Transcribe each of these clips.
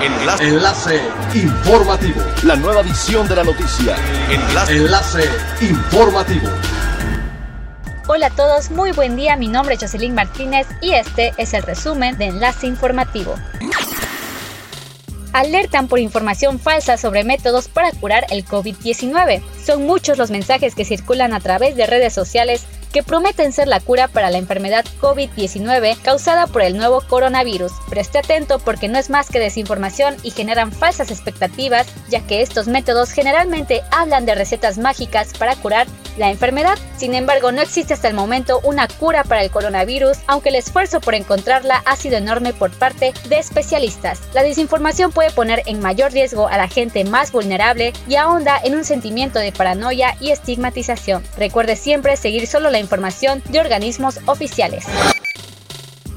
Enlace. Enlace informativo. La nueva edición de la noticia. Enlace. Enlace informativo. Hola a todos, muy buen día. Mi nombre es Jocelyn Martínez y este es el resumen de Enlace Informativo alertan por información falsa sobre métodos para curar el COVID-19. Son muchos los mensajes que circulan a través de redes sociales que prometen ser la cura para la enfermedad COVID-19 causada por el nuevo coronavirus. Preste atento porque no es más que desinformación y generan falsas expectativas, ya que estos métodos generalmente hablan de recetas mágicas para curar la enfermedad. Sin embargo, no existe hasta el momento una cura para el coronavirus, aunque el esfuerzo por encontrarla ha sido enorme por parte de especialistas. La desinformación puede poner en mayor riesgo a la gente más vulnerable y ahonda en un sentimiento de paranoia y estigmatización. Recuerde siempre seguir solo la información de organismos oficiales.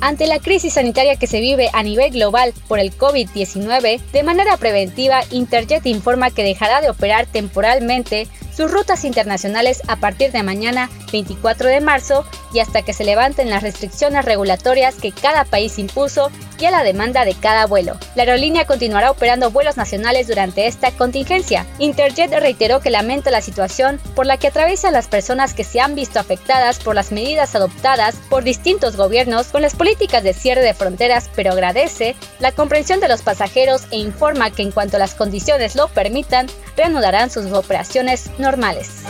Ante la crisis sanitaria que se vive a nivel global por el COVID-19, de manera preventiva, Interjet informa que dejará de operar temporalmente sus rutas internacionales a partir de mañana 24 de marzo y hasta que se levanten las restricciones regulatorias que cada país impuso y a la demanda de cada vuelo. La aerolínea continuará operando vuelos nacionales durante esta contingencia. Interjet reiteró que lamenta la situación por la que atraviesan las personas que se han visto afectadas por las medidas adoptadas por distintos gobiernos con las políticas de cierre de fronteras, pero agradece la comprensión de los pasajeros e informa que en cuanto las condiciones lo permitan, reanudarán sus operaciones normales.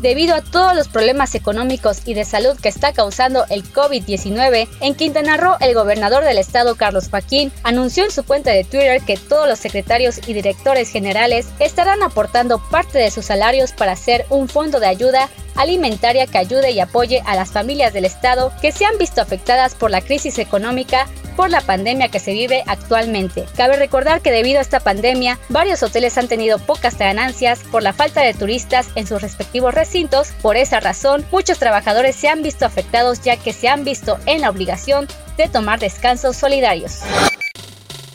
Debido a todos los problemas económicos y de salud que está causando el COVID-19, en Quintana Roo el gobernador del estado Carlos Joaquín anunció en su cuenta de Twitter que todos los secretarios y directores generales estarán aportando parte de sus salarios para hacer un fondo de ayuda alimentaria que ayude y apoye a las familias del Estado que se han visto afectadas por la crisis económica por la pandemia que se vive actualmente. Cabe recordar que debido a esta pandemia, varios hoteles han tenido pocas ganancias por la falta de turistas en sus respectivos recintos. Por esa razón, muchos trabajadores se han visto afectados ya que se han visto en la obligación de tomar descansos solidarios.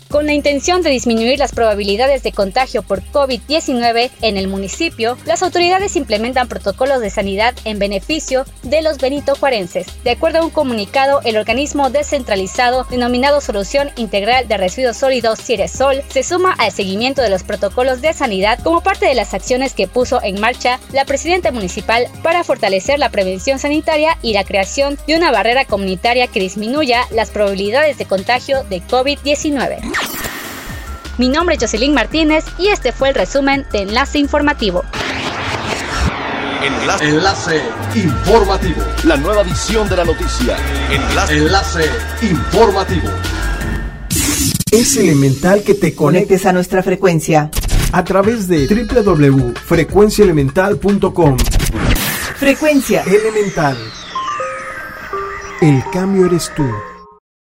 Con la intención de disminuir las probabilidades de contagio por COVID-19 en el municipio, las autoridades implementan protocolos de sanidad en beneficio de los benitojuarenses. De acuerdo a un comunicado, el organismo descentralizado denominado Solución Integral de Residuos Sólidos Ciresol se suma al seguimiento de los protocolos de sanidad como parte de las acciones que puso en marcha la presidenta municipal para fortalecer la prevención sanitaria y la creación de una barrera comunitaria que disminuya las probabilidades de contagio de COVID-19. Mi nombre es Jocelyn Martínez y este fue el resumen de Enlace Informativo. Enlace. Enlace Informativo. La nueva edición de la noticia. Enlace. Enlace Informativo. Es elemental que te conectes a nuestra frecuencia a través de www.frecuenciaelemental.com. Frecuencia Elemental. El cambio eres tú.